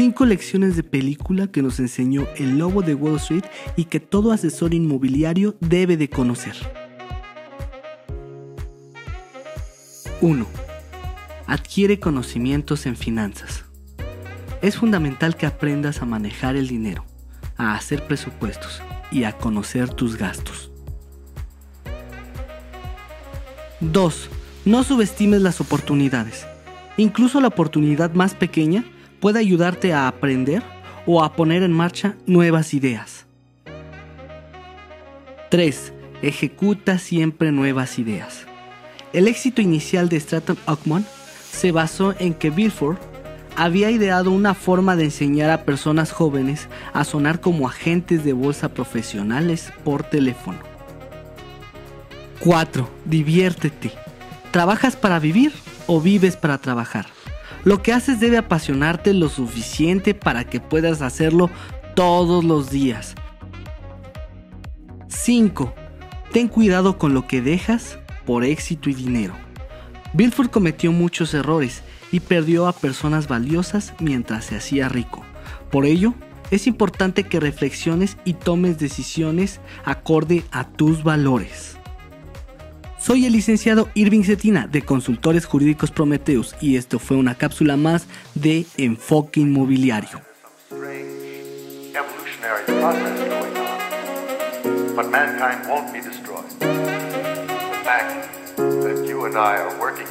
5 lecciones de película que nos enseñó el lobo de Wall Street y que todo asesor inmobiliario debe de conocer. 1. Adquiere conocimientos en finanzas. Es fundamental que aprendas a manejar el dinero, a hacer presupuestos y a conocer tus gastos. 2. No subestimes las oportunidades. Incluso la oportunidad más pequeña puede ayudarte a aprender o a poner en marcha nuevas ideas. 3. Ejecuta siempre nuevas ideas. El éxito inicial de Stratton Ockman se basó en que Bilford había ideado una forma de enseñar a personas jóvenes a sonar como agentes de bolsa profesionales por teléfono. 4. Diviértete. ¿Trabajas para vivir o vives para trabajar? Lo que haces debe apasionarte lo suficiente para que puedas hacerlo todos los días. 5. Ten cuidado con lo que dejas por éxito y dinero. Bilford cometió muchos errores y perdió a personas valiosas mientras se hacía rico. Por ello, es importante que reflexiones y tomes decisiones acorde a tus valores. Soy el licenciado Irving Cetina de Consultores Jurídicos Prometeus y esto fue una cápsula más de Enfoque Inmobiliario. That you and I are working